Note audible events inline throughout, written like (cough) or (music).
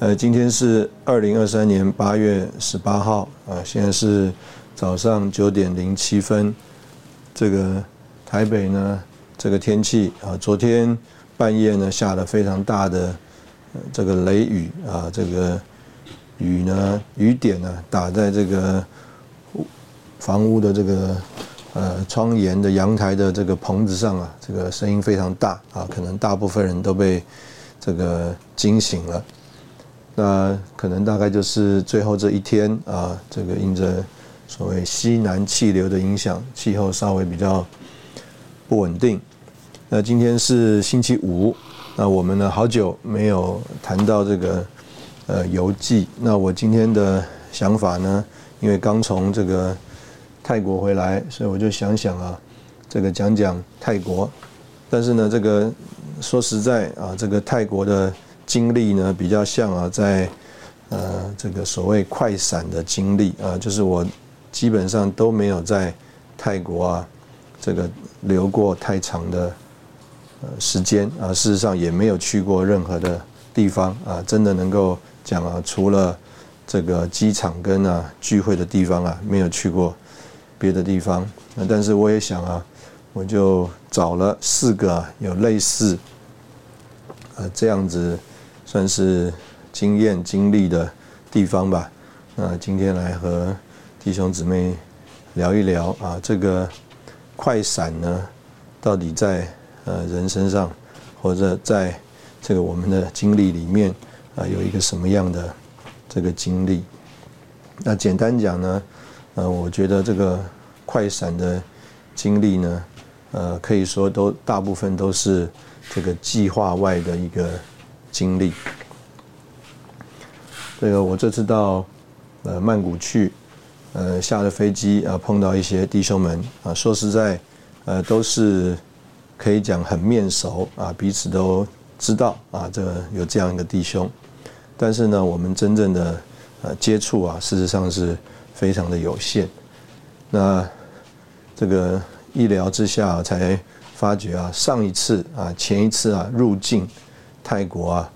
呃，今天是二零二三年八月十八号啊，现在是早上九点零七分。这个台北呢，这个天气啊，昨天半夜呢下了非常大的这个雷雨啊，这个雨呢雨点呢打在这个房屋的这个呃窗沿的阳台的这个棚子上啊，这个声音非常大啊，可能大部分人都被这个惊醒了。那可能大概就是最后这一天啊，这个因着所谓西南气流的影响，气候稍微比较不稳定。那今天是星期五，那我们呢好久没有谈到这个呃游记。那我今天的想法呢，因为刚从这个泰国回来，所以我就想想啊，这个讲讲泰国。但是呢，这个说实在啊，这个泰国的。经历呢比较像啊，在呃这个所谓快闪的经历啊，就是我基本上都没有在泰国啊这个留过太长的呃时间啊，事实上也没有去过任何的地方啊，真的能够讲啊，除了这个机场跟啊聚会的地方啊，没有去过别的地方。那但是我也想啊，我就找了四个有类似呃这样子。算是经验经历的地方吧。那今天来和弟兄姊妹聊一聊啊，这个快闪呢，到底在呃人身上，或者在这个我们的经历里面啊，有一个什么样的这个经历？那简单讲呢，呃，我觉得这个快闪的经历呢，呃，可以说都大部分都是这个计划外的一个。经历，这个我这次到呃曼谷去，呃下了飞机啊碰到一些弟兄们啊，说实在，呃都是可以讲很面熟啊，彼此都知道啊，这有这样一个弟兄，但是呢，我们真正的呃接触啊，事实上是非常的有限。那这个一聊之下才发觉啊，上一次啊，前一次啊入境。泰国啊，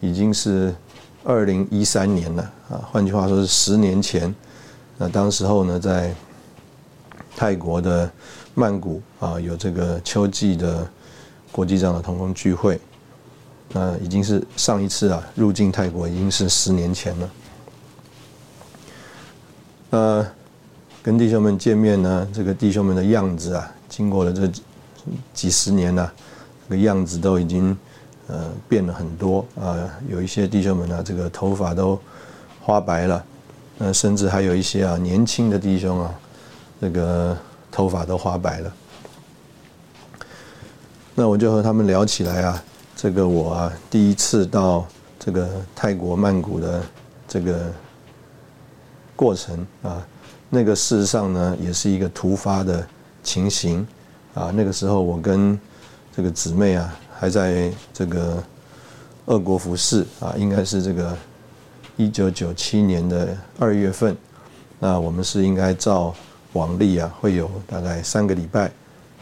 已经是二零一三年了啊，换句话说是十年前。那当时候呢，在泰国的曼谷啊，有这个秋季的国际上的同工聚会。那已经是上一次啊入境泰国，已经是十年前了。呃，跟弟兄们见面呢，这个弟兄们的样子啊，经过了这几十年了，这个样子都已经。呃，变了很多啊，有一些弟兄们呢，这个头发都花白了，那甚至还有一些啊年轻的弟兄啊，这个头发都花白了。那我就和他们聊起来啊，这个我啊第一次到这个泰国曼谷的这个过程啊，那个事实上呢也是一个突发的情形啊，那个时候我跟这个姊妹啊。还在这个俄国服侍啊，应该是这个一九九七年的二月份。那我们是应该照往例啊，会有大概三个礼拜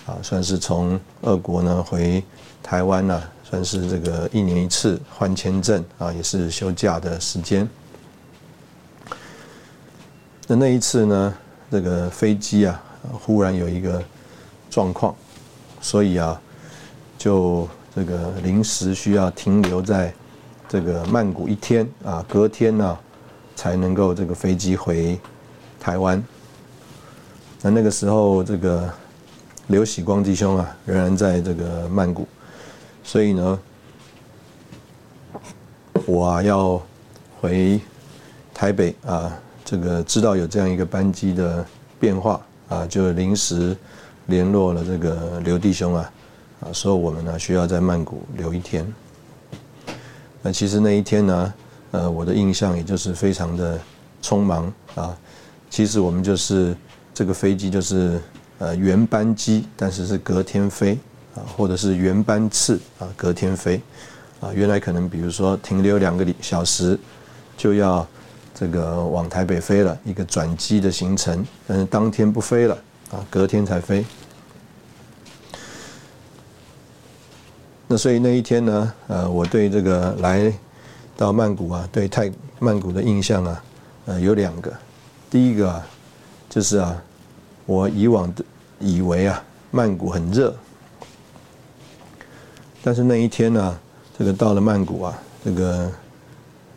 啊，算是从俄国呢回台湾呢，算是这个一年一次换签证啊，也是休假的时间。那那一次呢，这个飞机啊，忽然有一个状况，所以啊，就。这个临时需要停留在这个曼谷一天啊，隔天呢才能够这个飞机回台湾。那那个时候，这个刘喜光弟兄啊，仍然在这个曼谷，所以呢，我啊要回台北啊，这个知道有这样一个班机的变化啊，就临时联络了这个刘弟兄啊，啊，所以我们呢需要在曼谷留一天。那其实那一天呢，呃，我的印象也就是非常的匆忙啊。其实我们就是这个飞机就是呃原班机，但是是隔天飞啊，或者是原班次啊隔天飞啊。原来可能比如说停留两个小时就要这个往台北飞了一个转机的行程，但是当天不飞了啊，隔天才飞。所以那一天呢，呃，我对这个来到曼谷啊，对泰曼谷的印象啊，呃，有两个。第一个啊，就是啊，我以往的以为啊，曼谷很热，但是那一天呢，这个到了曼谷啊，这个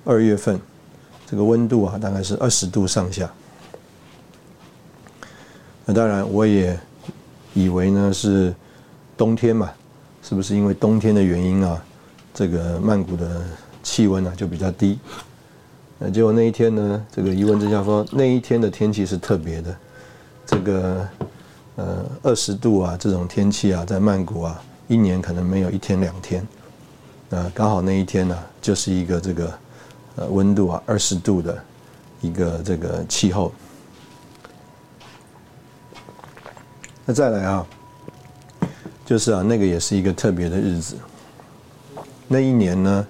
二月份，这个温度啊，大概是二十度上下。那当然，我也以为呢是冬天嘛。是不是因为冬天的原因啊？这个曼谷的气温呢就比较低。那结果那一天呢，这个一问之下说，那一天的天气是特别的。这个呃二十度啊这种天气啊，在曼谷啊，一年可能没有一天两天。那刚好那一天呢，就是一个这个呃温度啊二十度的一个这个气候。那再来啊。就是啊，那个也是一个特别的日子。那一年呢，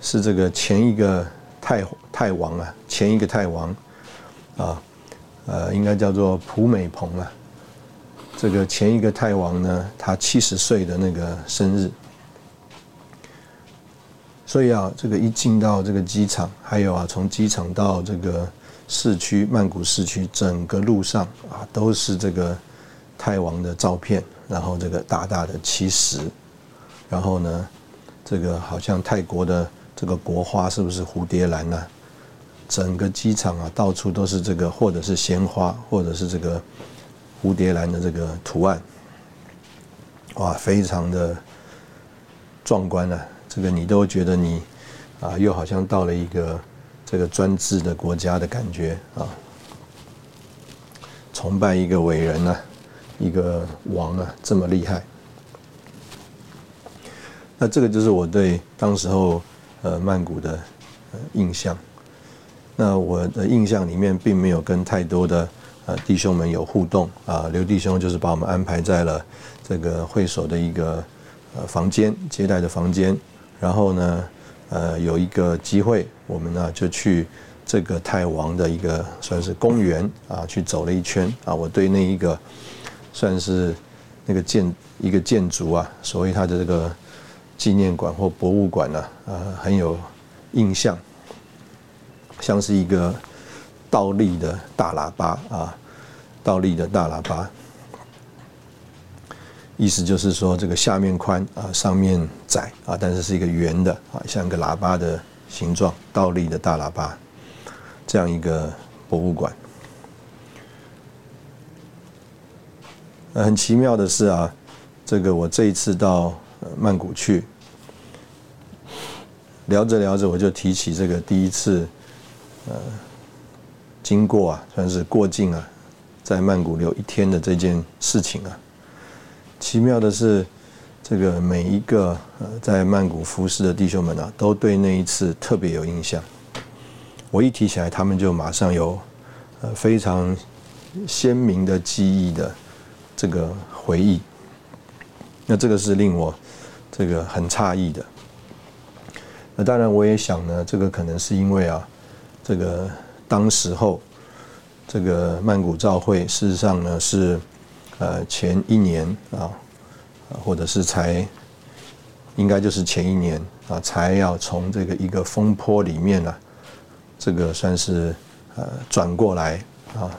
是这个前一个太太王啊，前一个太王啊，呃，应该叫做普美蓬啊。这个前一个太王呢，他七十岁的那个生日。所以啊，这个一进到这个机场，还有啊，从机场到这个市区曼谷市区，整个路上啊，都是这个太王的照片。然后这个大大的七十，然后呢，这个好像泰国的这个国花是不是蝴蝶兰呢？整个机场啊，到处都是这个，或者是鲜花，或者是这个蝴蝶兰的这个图案，哇，非常的壮观啊！这个你都觉得你啊，又好像到了一个这个专制的国家的感觉啊，崇拜一个伟人呢。一个王啊，这么厉害，那这个就是我对当时候呃曼谷的印象。那我的印象里面并没有跟太多的呃弟兄们有互动啊。刘弟兄就是把我们安排在了这个会所的一个呃房间接待的房间，然后呢呃有一个机会，我们呢就去这个泰王的一个算是公园啊去走了一圈啊。我对那一个。算是那个建一个建筑啊，所谓它的这个纪念馆或博物馆呢，呃，很有印象，像是一个倒立的大喇叭啊，倒立的大喇叭，意思就是说这个下面宽啊，上面窄啊，但是是一个圆的啊，像一个喇叭的形状，倒立的大喇叭，这样一个博物馆。很奇妙的是啊，这个我这一次到曼谷去，聊着聊着我就提起这个第一次，呃，经过啊，算是过境啊，在曼谷留一天的这件事情啊。奇妙的是，这个每一个呃在曼谷服侍的弟兄们啊，都对那一次特别有印象。我一提起来，他们就马上有呃非常鲜明的记忆的。这个回忆，那这个是令我这个很诧异的。那当然，我也想呢，这个可能是因为啊，这个当时候这个曼谷照会，事实上呢是呃前一年啊，或者是才应该就是前一年啊，才要从这个一个风波里面呢，这个算是呃转过来啊，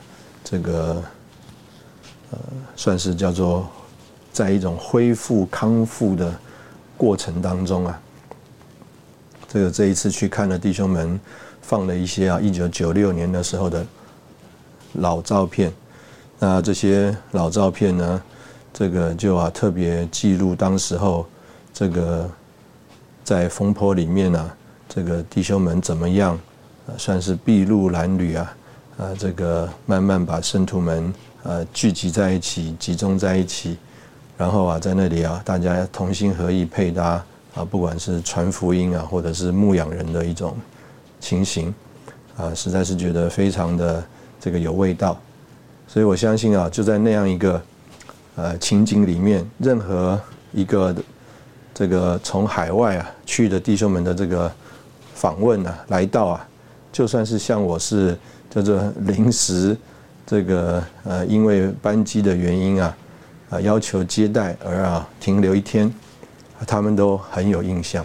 这个。算是叫做在一种恢复康复的过程当中啊。这个这一次去看了弟兄们放了一些啊，一九九六年的时候的老照片，那这些老照片呢，这个就啊特别记录当时候这个在风坡里面呢，这个弟兄们怎么样，算是筚路蓝缕啊，啊这个慢慢把圣徒们呃聚集在一起，集中在一起，然后啊在那里啊大家同心合意配搭啊，不管是传福音啊，或者是牧养人的一种情形啊，实在是觉得非常的这个有味道。所以我相信啊，就在那样一个呃情景里面，任何一个这个从海外啊去的弟兄们的这个访问啊，来到啊，就算是像我是叫做临时这个呃因为班机的原因啊啊要求接待而啊停留一天，他们都很有印象。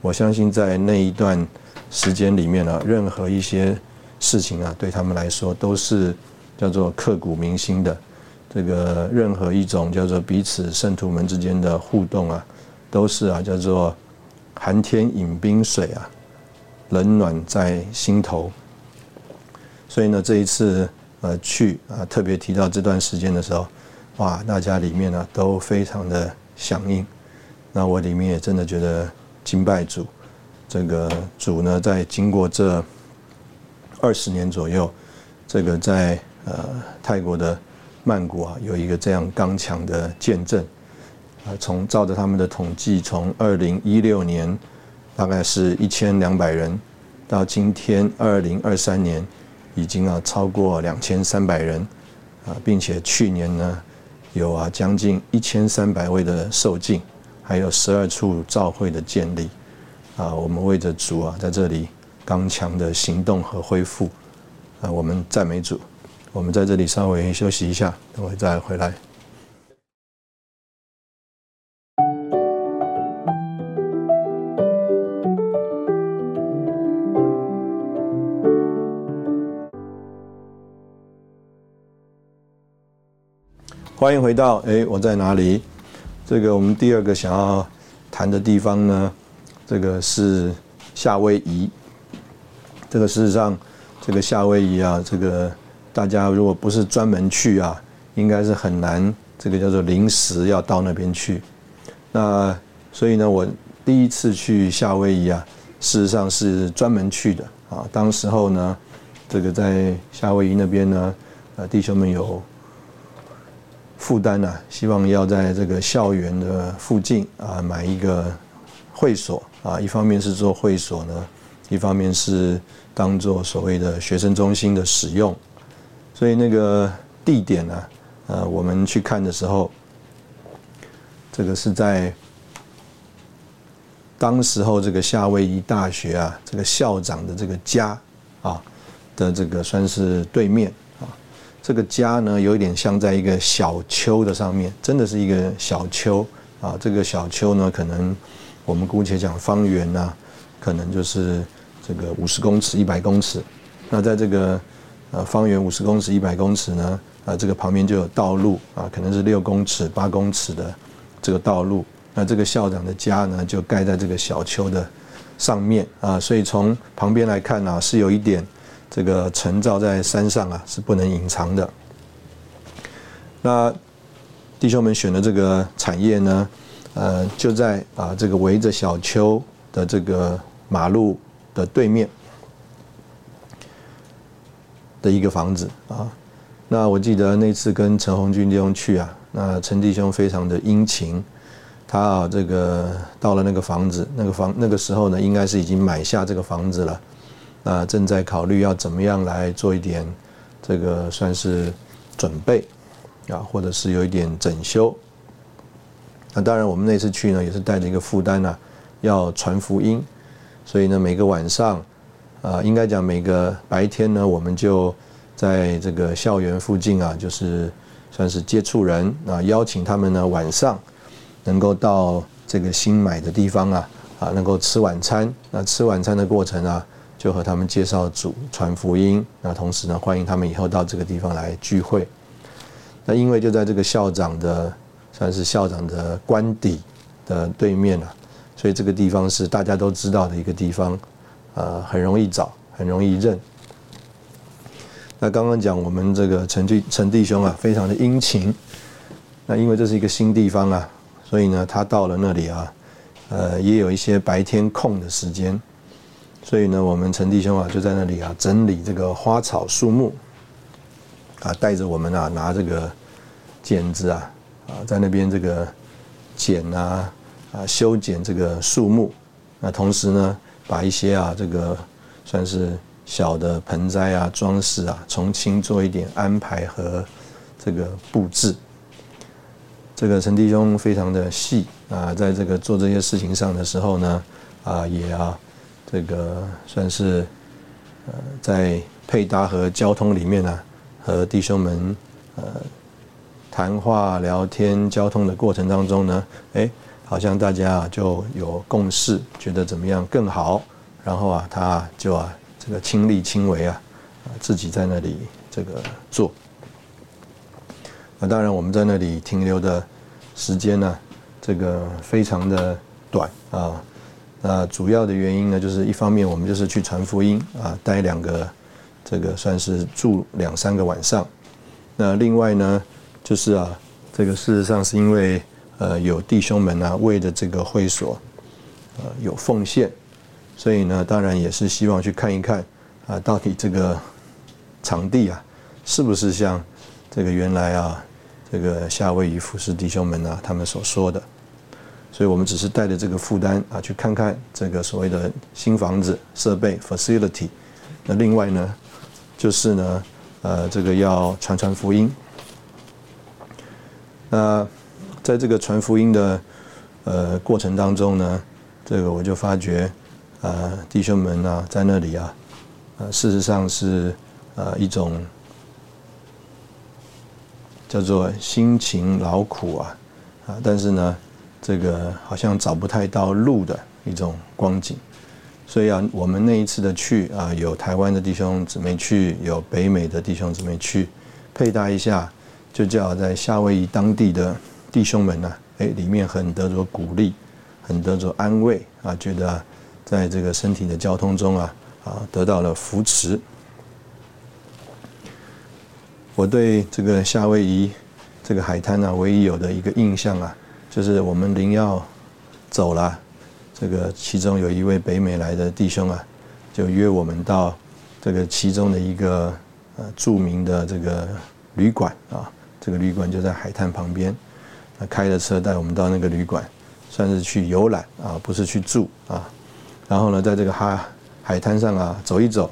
我相信在那一段时间里面呢，任何一些事情啊，对他们来说都是。叫做刻骨铭心的，这个任何一种叫做彼此圣徒们之间的互动啊，都是啊叫做寒天饮冰水啊，冷暖在心头。所以呢，这一次呃去啊，特别提到这段时间的时候，哇，大家里面呢都非常的响应。那我里面也真的觉得敬拜主，这个主呢，在经过这二十年左右，这个在。呃，泰国的曼谷啊，有一个这样刚强的见证啊。从照着他们的统计，从二零一六年大概是一千两百人，到今天二零二三年已经啊超过两千三百人啊，并且去年呢有啊将近一千三百位的受尽，还有十二处召会的建立啊。我们为着主啊，在这里刚强的行动和恢复啊，我们赞美主。我们在这里稍微休息一下，等会再回来。欢迎回到哎，我在哪里？这个我们第二个想要谈的地方呢，这个是夏威夷。这个事实上，这个夏威夷啊，这个。大家如果不是专门去啊，应该是很难。这个叫做临时要到那边去。那所以呢，我第一次去夏威夷啊，事实上是专门去的啊。当时候呢，这个在夏威夷那边呢，呃，弟兄们有负担呐，希望要在这个校园的附近啊买一个会所啊。一方面是做会所呢，一方面是当做所谓的学生中心的使用。所以那个地点呢，呃，我们去看的时候，这个是在当时候这个夏威夷大学啊，这个校长的这个家啊的这个算是对面。这个家呢，有一点像在一个小丘的上面，真的是一个小丘啊。这个小丘呢，可能我们姑且讲方圆呢，可能就是这个五十公尺、一百公尺。那在这个呃，方圆五十公尺、一百公尺呢，啊，这个旁边就有道路啊，可能是六公尺、八公尺的这个道路。那这个校长的家呢，就盖在这个小丘的上面啊，所以从旁边来看呢，是有一点这个城罩在山上啊，是不能隐藏的。那弟兄们选的这个产业呢，呃，就在啊这个围着小丘的这个马路的对面。的一个房子啊，那我记得那次跟陈红军弟兄去啊，那陈弟兄非常的殷勤，他啊这个到了那个房子，那个房那个时候呢，应该是已经买下这个房子了，那正在考虑要怎么样来做一点这个算是准备啊，或者是有一点整修。那当然我们那次去呢，也是带着一个负担呐，要传福音，所以呢每个晚上。啊，应该讲每个白天呢，我们就在这个校园附近啊，就是算是接触人啊，邀请他们呢晚上能够到这个新买的地方啊，啊，能够吃晚餐。那吃晚餐的过程啊，就和他们介绍主传福音。那同时呢，欢迎他们以后到这个地方来聚会。那因为就在这个校长的算是校长的官邸的对面啊，所以这个地方是大家都知道的一个地方。呃，很容易找，很容易认。那刚刚讲我们这个陈弟陈弟兄啊，非常的殷勤。那因为这是一个新地方啊，所以呢，他到了那里啊，呃，也有一些白天空的时间，所以呢，我们陈弟兄啊，就在那里啊，整理这个花草树木，啊，带着我们啊，拿这个剪子啊，啊，在那边这个剪啊，啊，修剪这个树木。那同时呢，把一些啊，这个算是小的盆栽啊、装饰啊，重新做一点安排和这个布置。这个陈弟兄非常的细啊，在这个做这些事情上的时候呢，啊，也啊，这个算是呃，在配搭和交通里面呢，和弟兄们呃谈话、聊天、交通的过程当中呢，哎。好像大家就有共识，觉得怎么样更好，然后啊他就啊这个亲力亲为啊，啊自己在那里这个做。那当然我们在那里停留的时间呢，这个非常的短啊。那主要的原因呢，就是一方面我们就是去传福音啊，待两个这个算是住两三个晚上。那另外呢，就是啊这个事实上是因为。呃，有弟兄们啊，为了这个会所，呃，有奉献，所以呢，当然也是希望去看一看啊，到底这个场地啊，是不是像这个原来啊，这个夏威夷服饰弟兄们啊，他们所说的。所以我们只是带着这个负担啊，去看看这个所谓的新房子设备 facility。那另外呢，就是呢，呃，这个要传传福音。那。在这个传福音的呃过程当中呢，这个我就发觉，呃，弟兄们啊，在那里啊，呃，事实上是呃一种叫做辛勤劳苦啊，啊，但是呢，这个好像找不太到路的一种光景，所以啊，我们那一次的去啊，有台湾的弟兄姊妹去，有北美的弟兄姊妹去，配搭一下，就叫在夏威夷当地的。弟兄们呢，哎，里面很得着鼓励，很得着安慰啊，觉得在这个身体的交通中啊，啊，得到了扶持。我对这个夏威夷这个海滩呢，唯一有的一个印象啊，就是我们临要走了，这个其中有一位北美来的弟兄啊，就约我们到这个其中的一个呃著名的这个旅馆啊，这个旅馆就在海滩旁边。开着车带我们到那个旅馆，算是去游览啊，不是去住啊。然后呢，在这个哈海滩上啊走一走，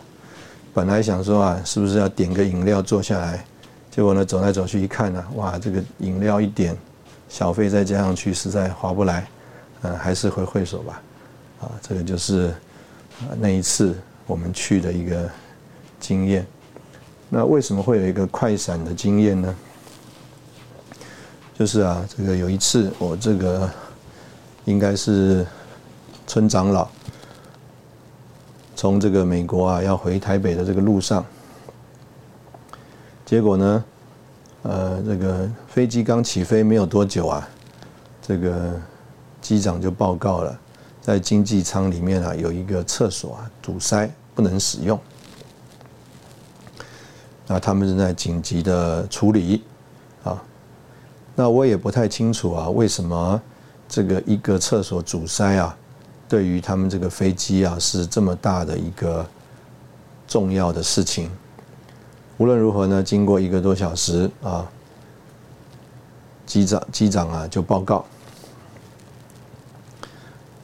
本来想说啊，是不是要点个饮料坐下来？结果呢，走来走去一看呢，哇，这个饮料一点，小费再加上去，实在划不来。嗯，还是回会所吧。啊，这个就是那一次我们去的一个经验。那为什么会有一个快闪的经验呢？就是啊，这个有一次我这个应该是村长老从这个美国啊要回台北的这个路上，结果呢，呃，这个飞机刚起飞没有多久啊，这个机长就报告了，在经济舱里面啊有一个厕所啊堵塞不能使用，那他们正在紧急的处理啊。那我也不太清楚啊，为什么这个一个厕所阻塞啊，对于他们这个飞机啊是这么大的一个重要的事情。无论如何呢，经过一个多小时啊，机长机长啊就报告，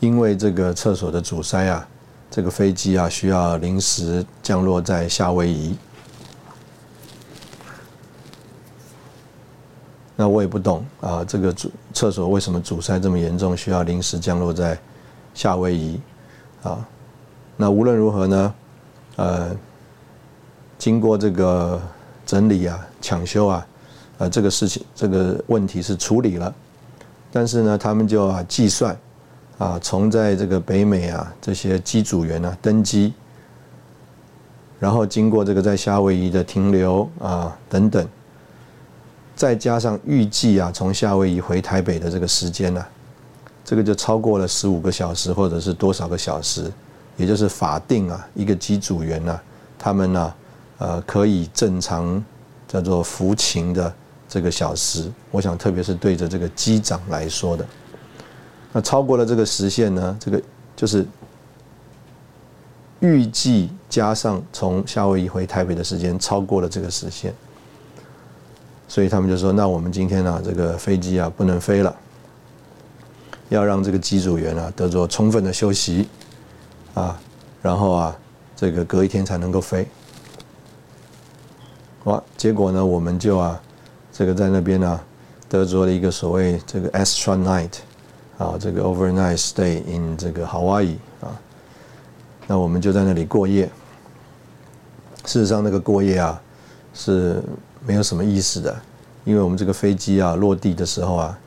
因为这个厕所的阻塞啊，这个飞机啊需要临时降落在夏威夷。那我也不懂啊，这个主厕所为什么阻塞这么严重，需要临时降落在夏威夷啊？那无论如何呢，呃，经过这个整理啊、抢修啊，呃，这个事情这个问题是处理了，但是呢，他们就啊计算啊，从在这个北美啊这些机组员呢登机，然后经过这个在夏威夷的停留啊等等。再加上预计啊，从夏威夷回台北的这个时间呢，这个就超过了十五个小时，或者是多少个小时，也就是法定啊，一个机组员呢，他们呢，呃可以正常叫做服勤的这个小时。我想特别是对着这个机长来说的，那超过了这个时限呢，这个就是预计加上从夏威夷回台北的时间超过了这个时限，所以他们就说：那我们今天呢，这个飞机啊不能飞了。要让这个机组员啊得做充分的休息，啊，然后啊，这个隔一天才能够飞。哇，结果呢，我们就啊，这个在那边呢，得着了一个所谓这个 extra night，啊，这个 overnight stay in 这个 Hawaii 啊，那我们就在那里过夜。事实上，那个过夜啊，是没有什么意思的，因为我们这个飞机啊落地的时候啊。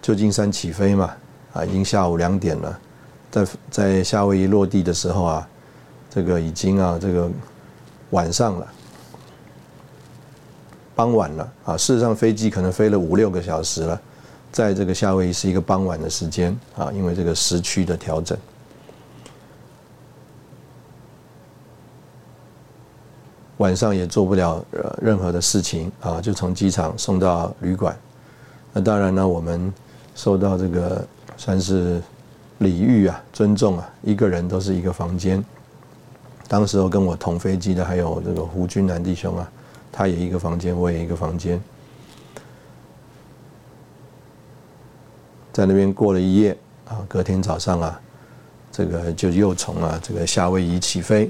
旧金山起飞嘛，啊，已经下午两点了，在在夏威夷落地的时候啊，这个已经啊，这个晚上了，傍晚了啊。事实上，飞机可能飞了五六个小时了，在这个夏威夷是一个傍晚的时间啊，因为这个时区的调整，晚上也做不了任何的事情啊，就从机场送到旅馆。那当然呢，我们。受到这个算是礼遇啊，尊重啊，一个人都是一个房间。当时候跟我同飞机的还有这个胡军南弟兄啊，他也一个房间，我也一个房间，在那边过了一夜啊，隔天早上啊，这个就又从啊这个夏威夷起飞，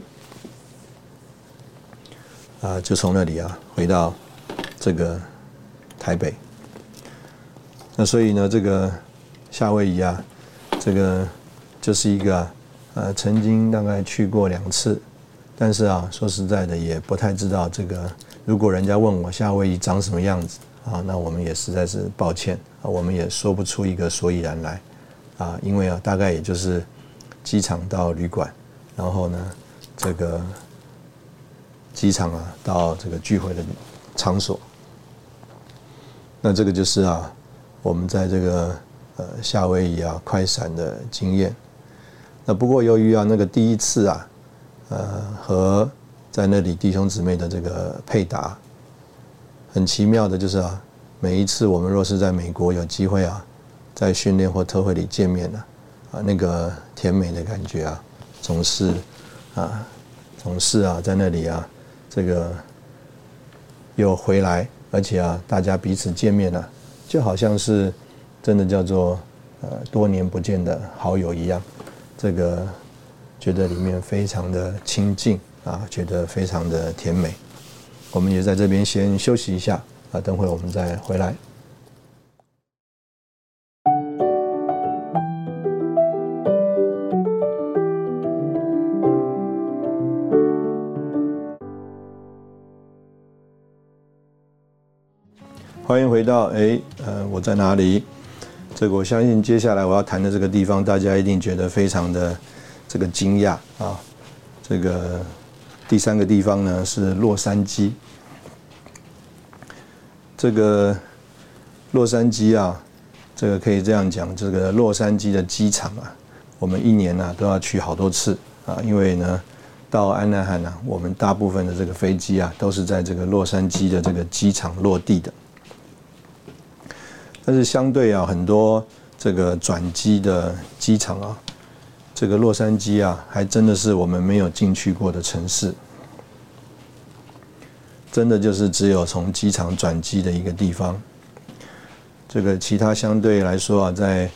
啊，就从那里啊回到这个台北。那所以呢，这个夏威夷啊，这个就是一个呃，曾经大概去过两次，但是啊，说实在的，也不太知道这个。如果人家问我夏威夷长什么样子啊，那我们也实在是抱歉啊，我们也说不出一个所以然来啊，因为啊，大概也就是机场到旅馆，然后呢，这个机场啊到这个聚会的场所，那这个就是啊。我们在这个呃夏威夷啊快闪的经验，那不过由于啊那个第一次啊，呃和在那里弟兄姊妹的这个配搭，很奇妙的就是啊，每一次我们若是在美国有机会啊，在训练或特会里见面了，啊那个甜美的感觉啊，总是啊总是啊在那里啊这个又回来，而且啊大家彼此见面了。就好像是真的叫做呃多年不见的好友一样，这个觉得里面非常的亲近啊，觉得非常的甜美。我们也在这边先休息一下啊，等会我们再回来。欢迎回到哎，呃，我在哪里？这个我相信接下来我要谈的这个地方，大家一定觉得非常的这个惊讶啊。这个第三个地方呢是洛杉矶。这个洛杉矶啊，这个可以这样讲，这个洛杉矶的机场啊，我们一年呢都要去好多次啊，因为呢到安纳罕呢，我们大部分的这个飞机啊都是在这个洛杉矶的这个机场落地的。但是相对啊，很多这个转机的机场啊，这个洛杉矶啊，还真的是我们没有进去过的城市。真的就是只有从机场转机的一个地方。这个其他相对来说啊，在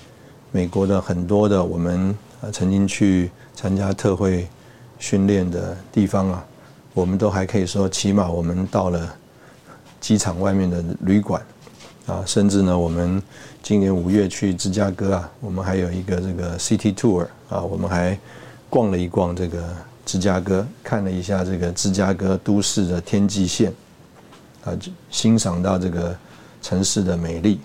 美国的很多的我们啊曾经去参加特会训练的地方啊，我们都还可以说，起码我们到了机场外面的旅馆。啊，甚至呢，我们今年五月去芝加哥啊，我们还有一个这个 City Tour 啊，我们还逛了一逛这个芝加哥，看了一下这个芝加哥都市的天际线，啊，欣赏到这个城市的美丽。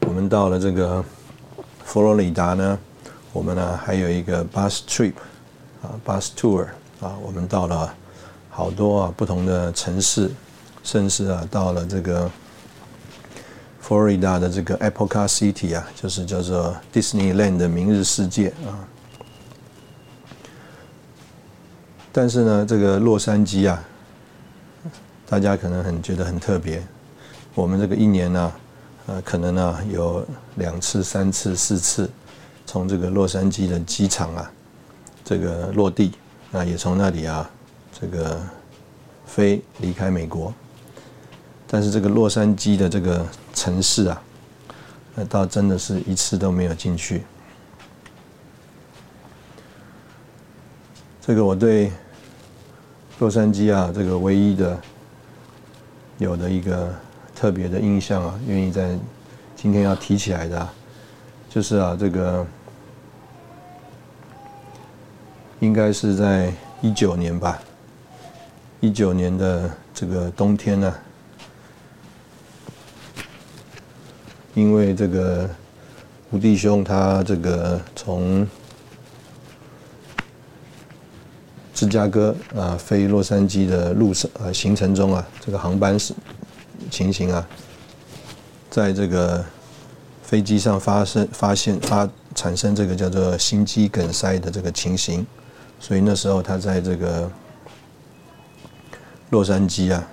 我们到了这个佛罗里达呢，我们呢还有一个 Bus Trip 啊，Bus Tour 啊，我们到了。好多啊，不同的城市，甚至啊，到了这个佛罗里达的这个 Apple Car City 啊，就是叫做 Disneyland 的明日世界啊。但是呢，这个洛杉矶啊，大家可能很觉得很特别。我们这个一年呢，呃，可能呢有两次、三次、四次从这个洛杉矶的机场啊，这个落地，那也从那里啊，这个飞离开美国。但是这个洛杉矶的这个城市啊，那倒真的是一次都没有进去。这个我对洛杉矶啊，这个唯一的有的一个特别的印象啊，愿意在今天要提起来的，就是啊，这个应该是在一九年吧，一九年的这个冬天呢，因为这个吴弟兄他这个从芝加哥啊，飞洛杉矶的路上啊，行程中啊，这个航班是情形啊，在这个飞机上发生发现发产生这个叫做心肌梗塞的这个情形，所以那时候他在这个洛杉矶啊，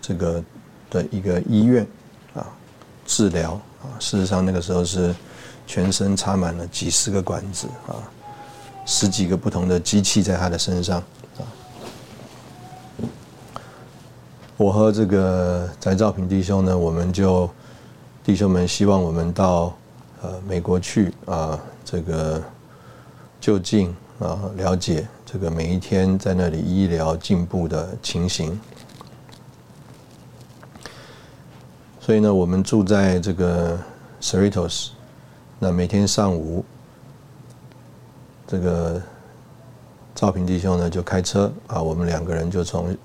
这个的一个医院啊治疗啊，事实上那个时候是全身插满了几十个管子啊。十几个不同的机器在他的身上啊！我和这个翟兆平弟兄呢，我们就弟兄们希望我们到呃美国去啊，这个就近啊了解这个每一天在那里医疗进步的情形。所以呢，我们住在这个 Cerritos，那每天上午。这个赵平弟兄呢，就开车啊，我们两个人就从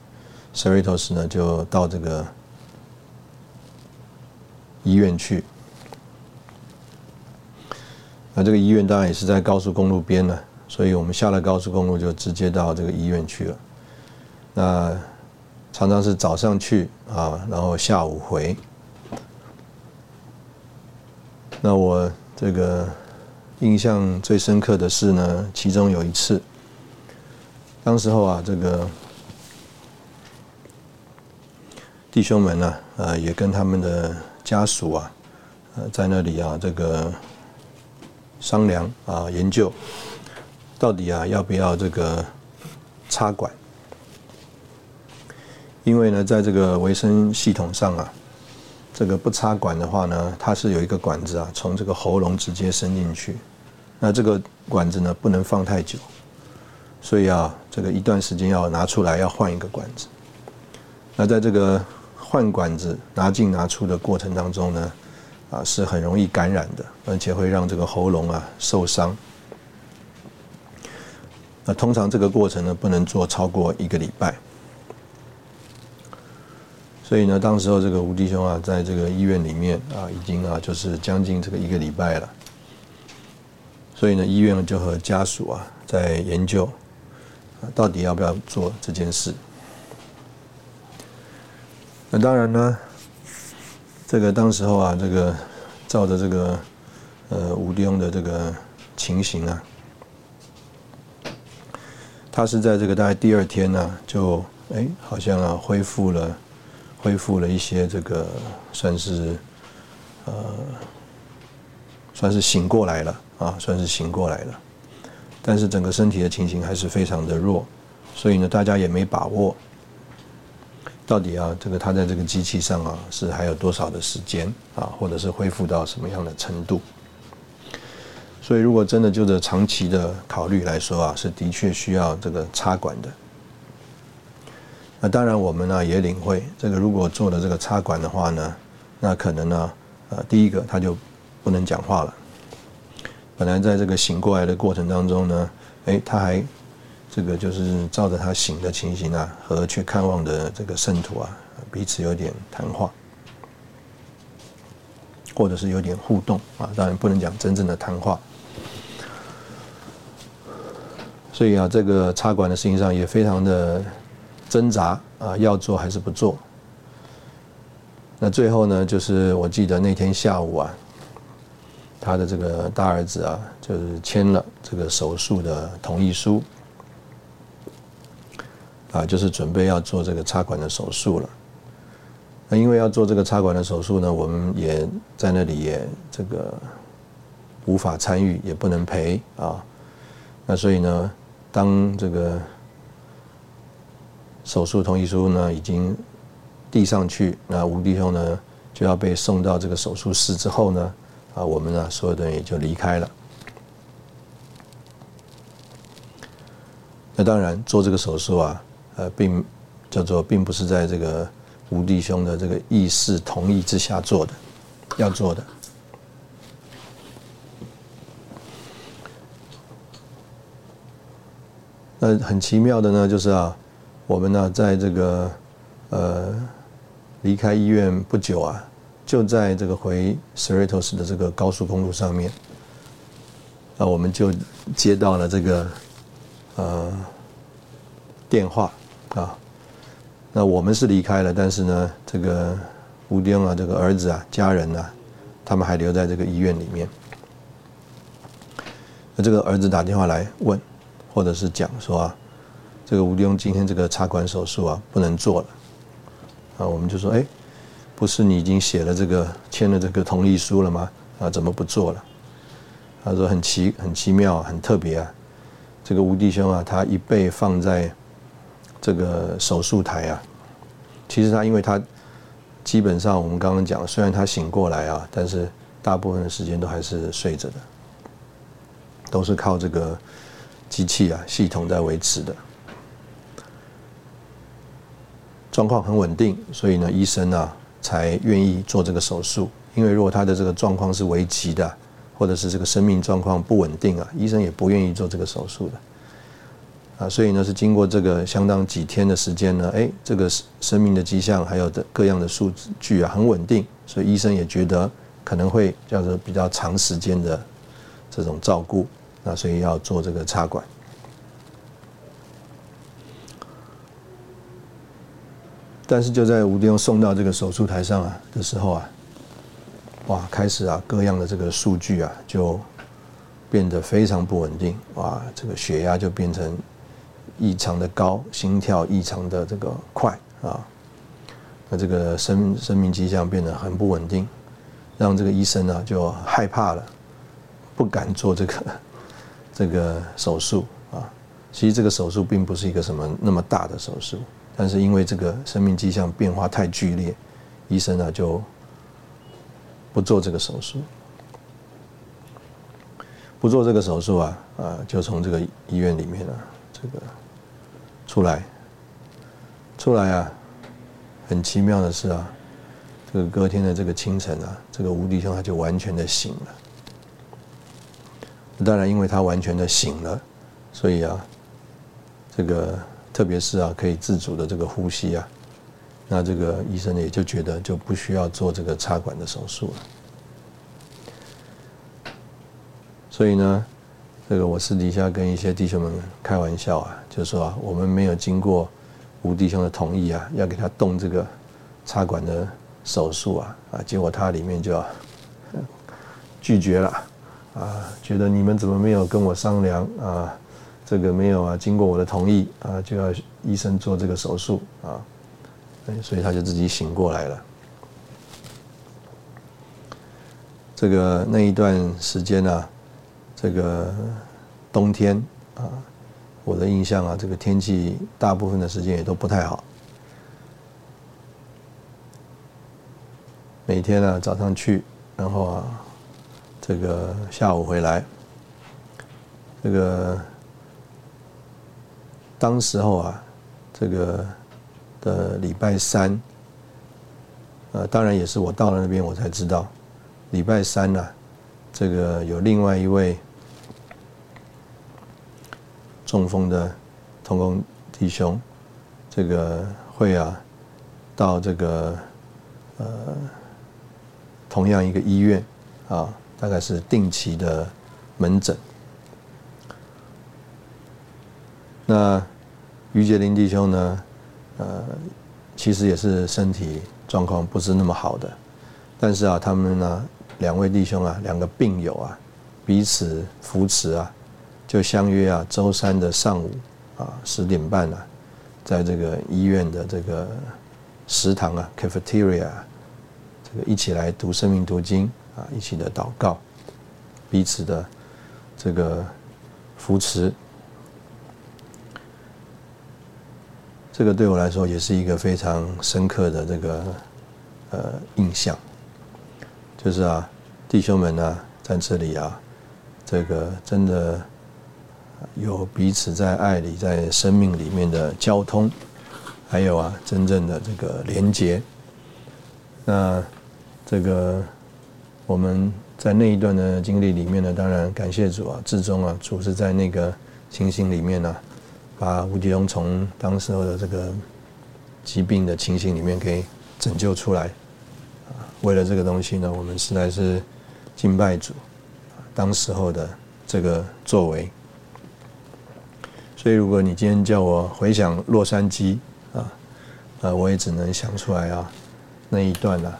Cerritos 呢，就到这个医院去。那这个医院当然也是在高速公路边呢，所以我们下了高速公路就直接到这个医院去了。那常常是早上去啊，然后下午回。那我这个。印象最深刻的是呢，其中有一次，当时候啊，这个弟兄们呢，呃，也跟他们的家属啊，呃，在那里啊，这个商量啊，研究到底啊，要不要这个插管？因为呢，在这个维生系统上啊。这个不插管的话呢，它是有一个管子啊，从这个喉咙直接伸进去。那这个管子呢，不能放太久，所以啊，这个一段时间要拿出来，要换一个管子。那在这个换管子拿进拿出的过程当中呢，啊，是很容易感染的，而且会让这个喉咙啊受伤。那通常这个过程呢，不能做超过一个礼拜。所以呢，当时候这个吴弟兄啊，在这个医院里面啊，已经啊，就是将近这个一个礼拜了。所以呢，医院就和家属啊在研究，到底要不要做这件事。那当然呢，这个当时候啊，这个照着这个呃吴弟兄的这个情形啊，他是在这个大概第二天呢，就哎，好像啊恢复了。恢复了一些，这个算是呃，算是醒过来了啊，算是醒过来了。但是整个身体的情形还是非常的弱，所以呢，大家也没把握到底啊，这个他在这个机器上啊，是还有多少的时间啊，或者是恢复到什么样的程度。所以，如果真的就着长期的考虑来说啊，是的确需要这个插管的。那当然，我们呢也领会，这个如果做了这个插管的话呢，那可能呢，呃，第一个他就不能讲话了。本来在这个醒过来的过程当中呢，哎，他还这个就是照着他醒的情形啊，和去看望的这个圣徒啊，彼此有点谈话，或者是有点互动啊，当然不能讲真正的谈话。所以啊，这个插管的事情上也非常的。挣扎啊，要做还是不做？那最后呢，就是我记得那天下午啊，他的这个大儿子啊，就是签了这个手术的同意书。啊，就是准备要做这个插管的手术了。那因为要做这个插管的手术呢，我们也在那里也这个无法参与，也不能陪啊。那所以呢，当这个手术同意书呢已经递上去，那吴弟兄呢就要被送到这个手术室之后呢，啊，我们呢所有的人也就离开了。那当然做这个手术啊，呃，并叫做并不是在这个。吴弟兄的这个意识同意之下做的，要做的。那很奇妙的呢，就是啊，我们呢在这个呃离开医院不久啊，就在这个回 Cerritos 的这个高速公路上面，那我们就接到了这个呃电话啊。那我们是离开了，但是呢，这个吴丁啊，这个儿子啊，家人呢，他们还留在这个医院里面。那这个儿子打电话来问，或者是讲说啊，这个吴丁今天这个插管手术啊不能做了。啊，我们就说，哎，不是你已经写了这个签了这个同意书了吗？啊，怎么不做了？他说很奇很奇妙很特别啊，这个吴弟兄啊，他一被放在。这个手术台啊，其实他因为他基本上我们刚刚讲，虽然他醒过来啊，但是大部分的时间都还是睡着的，都是靠这个机器啊系统在维持的，状况很稳定，所以呢医生呢才愿意做这个手术。因为如果他的这个状况是危急的，或者是这个生命状况不稳定啊，医生也不愿意做这个手术的。啊，所以呢是经过这个相当几天的时间呢，哎，这个生命的迹象还有的各样的数据啊很稳定，所以医生也觉得可能会叫做比较长时间的这种照顾，那所以要做这个插管。但是就在吴丁送到这个手术台上啊的时候啊，哇，开始啊各样的这个数据啊就变得非常不稳定，哇，这个血压就变成。异常的高，心跳异常的这个快啊，那这个生生命迹象变得很不稳定，让这个医生呢就害怕了，不敢做这个 (laughs) 这个手术啊。其实这个手术并不是一个什么那么大的手术，但是因为这个生命迹象变化太剧烈，医生呢就不做这个手术，不做这个手术啊啊，就从这个医院里面啊这个。出来，出来啊！很奇妙的是啊，这个隔天的这个清晨啊，这个吴弟兄他就完全的醒了。当然，因为他完全的醒了，所以啊，这个特别是啊，可以自主的这个呼吸啊，那这个医生也就觉得就不需要做这个插管的手术了。所以呢。这个我私底下跟一些弟兄们开玩笑啊，就说啊，我们没有经过吴弟兄的同意啊，要给他动这个插管的手术啊，啊，结果他里面就拒绝了，啊，觉得你们怎么没有跟我商量啊，这个没有啊，经过我的同意啊，就要医生做这个手术啊，所以他就自己醒过来了。这个那一段时间呢。这个冬天啊，我的印象啊，这个天气大部分的时间也都不太好。每天呢，早上去，然后啊，这个下午回来。这个当时候啊，这个的礼拜三，呃，当然也是我到了那边我才知道，礼拜三呢，这个有另外一位。中风的同工弟兄，这个会啊，到这个呃同样一个医院啊，大概是定期的门诊。那于杰林弟兄呢，呃，其实也是身体状况不是那么好的，但是啊，他们呢两位弟兄啊，两个病友啊，彼此扶持啊。就相约啊，周三的上午啊十点半啊，在这个医院的这个食堂啊 （cafeteria） 这个一起来读生命读经啊，一起的祷告，彼此的这个扶持。这个对我来说也是一个非常深刻的这个呃印象，就是啊，弟兄们呢在这里啊，这个真的有彼此在爱里、在生命里面的交通，还有啊真正的这个连接。那这个我们在那一段的经历里面呢，当然感谢主啊，至终啊，主是在那个情形里面呢。把吴迪龙从当时候的这个疾病的情形里面给拯救出来，啊，为了这个东西呢，我们实在是敬拜主，当时候的这个作为。所以，如果你今天叫我回想洛杉矶啊，呃，我也只能想出来啊那一段啊，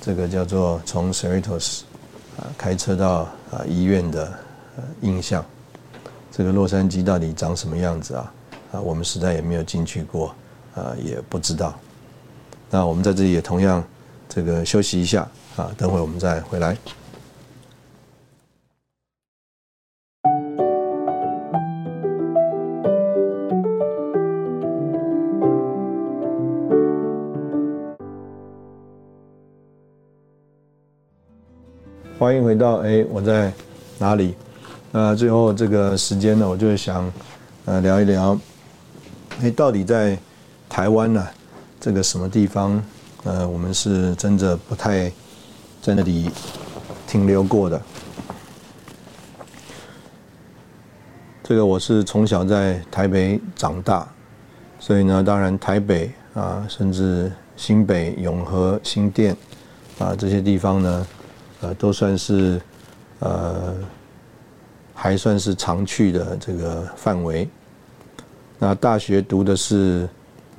这个叫做从 Cerritos 啊开车到啊医院的印象。这个洛杉矶到底长什么样子啊？啊，我们实在也没有进去过，啊，也不知道。那我们在这里也同样这个休息一下啊，等会我们再回来。欢迎回到哎，我在哪里？那最后这个时间呢，我就想，呃，聊一聊，哎，到底在台湾呢，这个什么地方，呃，我们是真的不太在那里停留过的。这个我是从小在台北长大，所以呢，当然台北啊，甚至新北、永和、新店啊这些地方呢，呃，都算是呃。还算是常去的这个范围。那大学读的是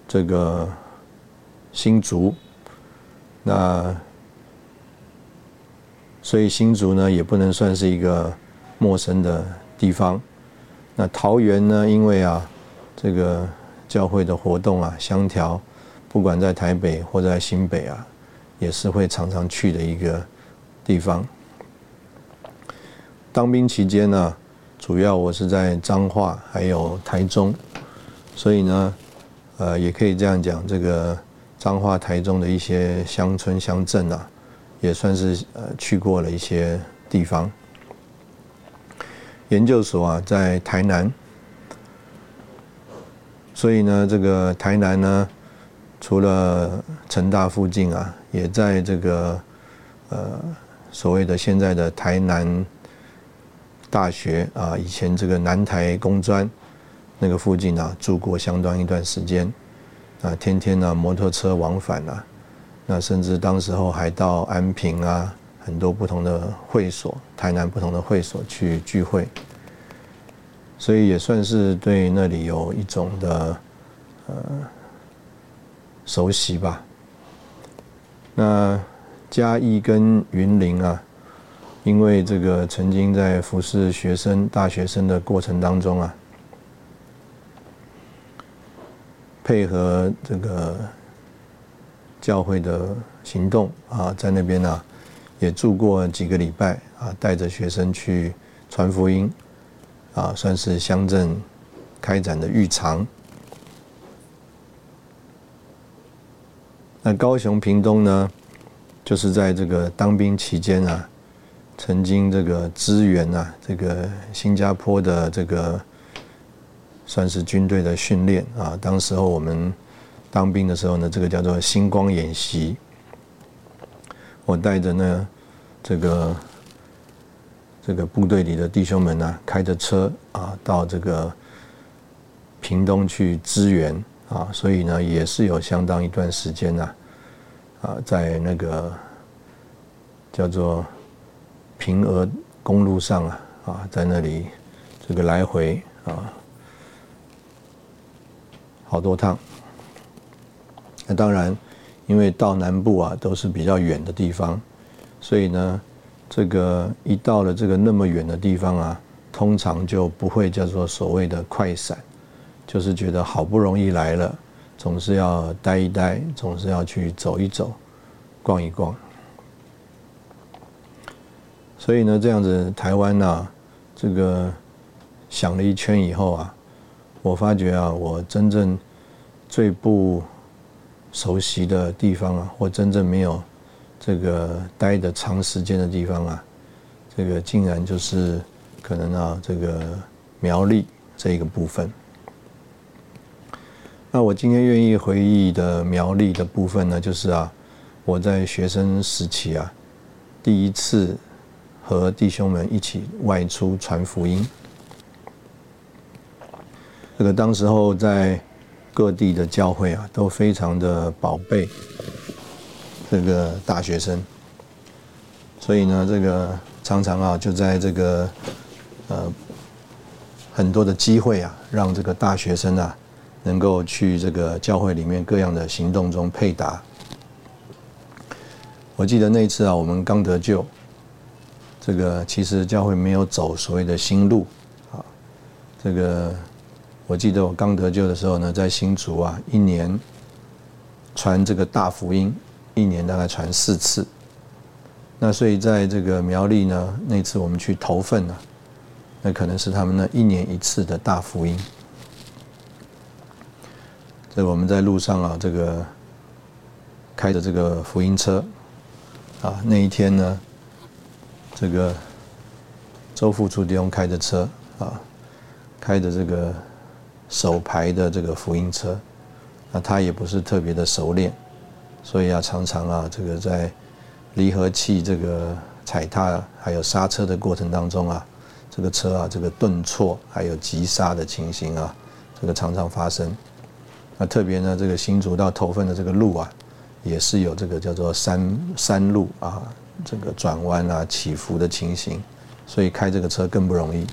这个新竹，那所以新竹呢也不能算是一个陌生的地方。那桃园呢，因为啊这个教会的活动啊相调，不管在台北或在新北啊，也是会常常去的一个地方。当兵期间呢，主要我是在彰化还有台中，所以呢，呃，也可以这样讲，这个彰化台中的一些乡村乡镇啊，也算是呃去过了一些地方。研究所啊在台南，所以呢，这个台南呢，除了成大附近啊，也在这个呃所谓的现在的台南。大学啊，以前这个南台工专那个附近啊，住过相当一段时间，啊，天天呢摩托车往返啊，那甚至当时候还到安平啊，很多不同的会所，台南不同的会所去聚会，所以也算是对那里有一种的呃熟悉吧。那嘉义跟云林啊。因为这个曾经在服侍学生、大学生的过程当中啊，配合这个教会的行动啊，在那边呢也住过几个礼拜啊，带着学生去传福音啊，算是乡镇开展的浴场。那高雄屏东呢，就是在这个当兵期间啊。曾经这个支援啊，这个新加坡的这个算是军队的训练啊。当时候我们当兵的时候呢，这个叫做星光演习。我带着呢这个这个部队里的弟兄们呢，开着车啊，到这个屏东去支援啊，所以呢也是有相当一段时间呢啊，在那个叫做。平峨公路上啊，啊，在那里这个来回啊，好多趟。那当然，因为到南部啊都是比较远的地方，所以呢，这个一到了这个那么远的地方啊，通常就不会叫做所谓的快闪，就是觉得好不容易来了，总是要待一待，总是要去走一走，逛一逛。所以呢，这样子台湾呢，这个想了一圈以后啊，我发觉啊，我真正最不熟悉的地方啊，或真正没有这个待的长时间的地方啊，这个竟然就是可能啊，这个苗栗这一个部分。那我今天愿意回忆的苗栗的部分呢，就是啊，我在学生时期啊，第一次。和弟兄们一起外出传福音。这个当时候在各地的教会啊，都非常的宝贝这个大学生，所以呢，这个常常啊，就在这个呃很多的机会啊，让这个大学生啊，能够去这个教会里面各样的行动中配搭。我记得那一次啊，我们刚得救。这个其实教会没有走所谓的新路，啊，这个我记得我刚得救的时候呢，在新竹啊，一年传这个大福音，一年大概传四次。那所以在这个苗栗呢，那次我们去投份呢，那可能是他们那一年一次的大福音。这我们在路上啊，这个开着这个福音车，啊，那一天呢。这个周副处弟兄开着车啊，开着这个手排的这个福音车，那他也不是特别的熟练，所以啊，常常啊，这个在离合器这个踩踏还有刹车的过程当中啊，这个车啊，这个顿挫还有急刹的情形啊，这个常常发生。那特别呢，这个新竹到头份的这个路啊，也是有这个叫做山山路啊。这个转弯啊、起伏的情形，所以开这个车更不容易。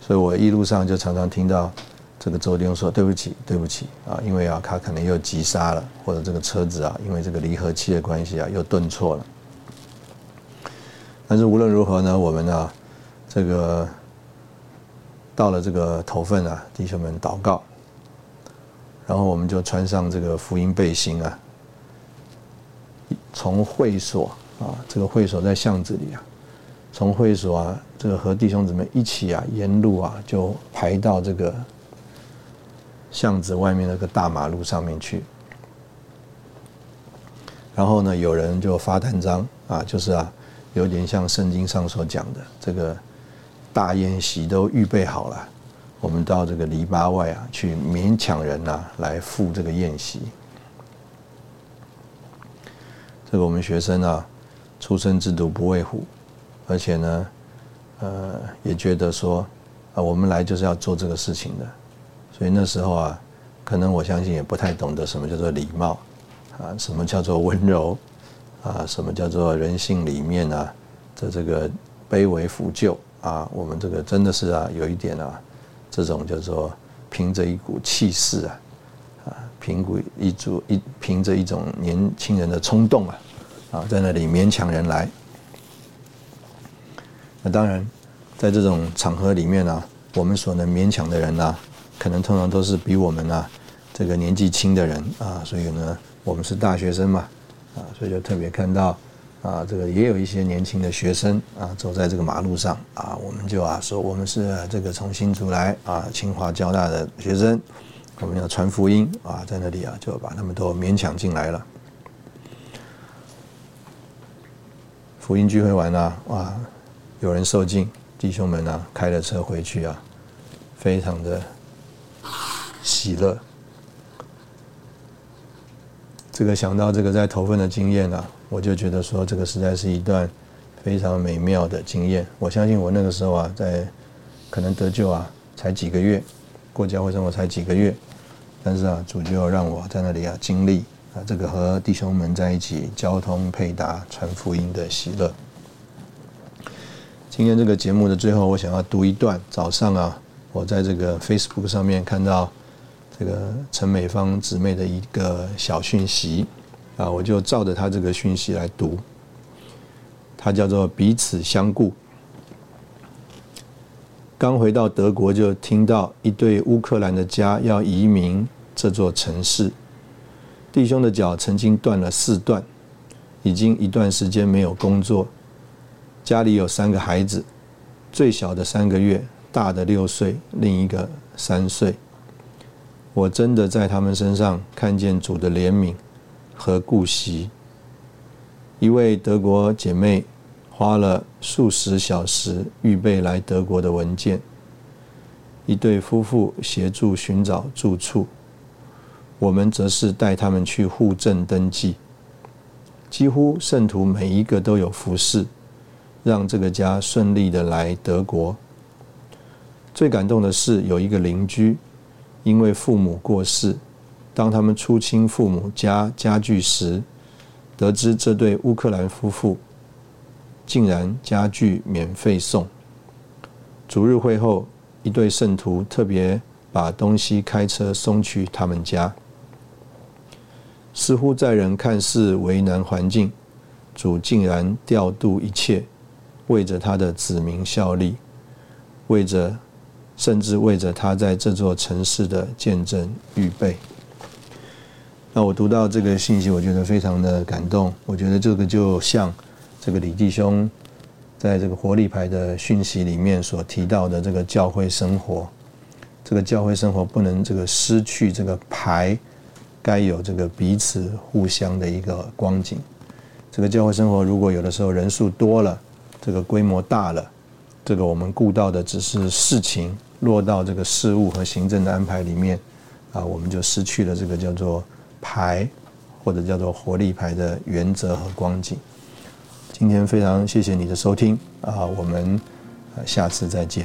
所以我一路上就常常听到这个周丁说：“对不起，对不起啊，因为啊，他可能又急刹了，或者这个车子啊，因为这个离合器的关系啊，又顿挫了。”但是无论如何呢，我们呢，这个到了这个头份啊，弟兄们祷告，然后我们就穿上这个福音背心啊。从会所啊，这个会所在巷子里啊，从会所啊，这个和弟兄姊妹一起啊，沿路啊，就排到这个巷子外面那个大马路上面去。然后呢，有人就发单张啊，就是啊，有点像圣经上所讲的，这个大宴席都预备好了，我们到这个篱笆外啊，去勉强人呐，来赴这个宴席。这个我们学生啊，出生之犊不畏虎，而且呢，呃，也觉得说啊，我们来就是要做这个事情的，所以那时候啊，可能我相信也不太懂得什么叫做礼貌啊，什么叫做温柔啊，什么叫做人性里面啊的这个卑微腐旧啊，我们这个真的是啊，有一点啊，这种叫做凭着一股气势啊，啊，凭股一组一凭着一种年轻人的冲动啊。啊，在那里勉强人来，那当然，在这种场合里面呢，我们所能勉强的人呢，可能通常都是比我们呢这个年纪轻的人啊，所以呢，我们是大学生嘛，啊，所以就特别看到啊，这个也有一些年轻的学生啊，走在这个马路上啊，我们就啊说我们是这个从新竹来啊，清华交大的学生，我们要传福音啊，在那里啊就把他们都勉强进来了。福音聚会完了，哇，有人受尽，弟兄们啊，开了车回去啊，非常的喜乐。这个想到这个在投份的经验啊，我就觉得说，这个实在是一段非常美妙的经验。我相信我那个时候啊，在可能得救啊，才几个月，过教会生活才几个月，但是啊，主就让我在那里啊经历。啊，这个和弟兄们在一起交通配搭传福音的喜乐。今天这个节目的最后，我想要读一段。早上啊，我在这个 Facebook 上面看到这个陈美芳姊妹的一个小讯息啊，我就照着她这个讯息来读。它叫做彼此相顾。刚回到德国，就听到一对乌克兰的家要移民这座城市。弟兄的脚曾经断了四段，已经一段时间没有工作。家里有三个孩子，最小的三个月，大的六岁，另一个三岁。我真的在他们身上看见主的怜悯和顾惜。一位德国姐妹花了数十小时预备来德国的文件，一对夫妇协助寻找住处。我们则是带他们去户政登记，几乎圣徒每一个都有服侍，让这个家顺利的来德国。最感动的是有一个邻居，因为父母过世，当他们出清父母家家具时，得知这对乌克兰夫妇竟然家具免费送。主日会后，一对圣徒特别把东西开车送去他们家。似乎在人看似为难环境，主竟然调度一切，为着他的子民效力，为着甚至为着他在这座城市的见证预备。那我读到这个信息，我觉得非常的感动。我觉得这个就像这个李弟兄在这个活力牌的讯息里面所提到的这个教会生活，这个教会生活不能这个失去这个牌。该有这个彼此互相的一个光景。这个教会生活，如果有的时候人数多了，这个规模大了，这个我们顾到的只是事情落到这个事务和行政的安排里面，啊，我们就失去了这个叫做牌或者叫做活力牌的原则和光景。今天非常谢谢你的收听啊，我们下次再见。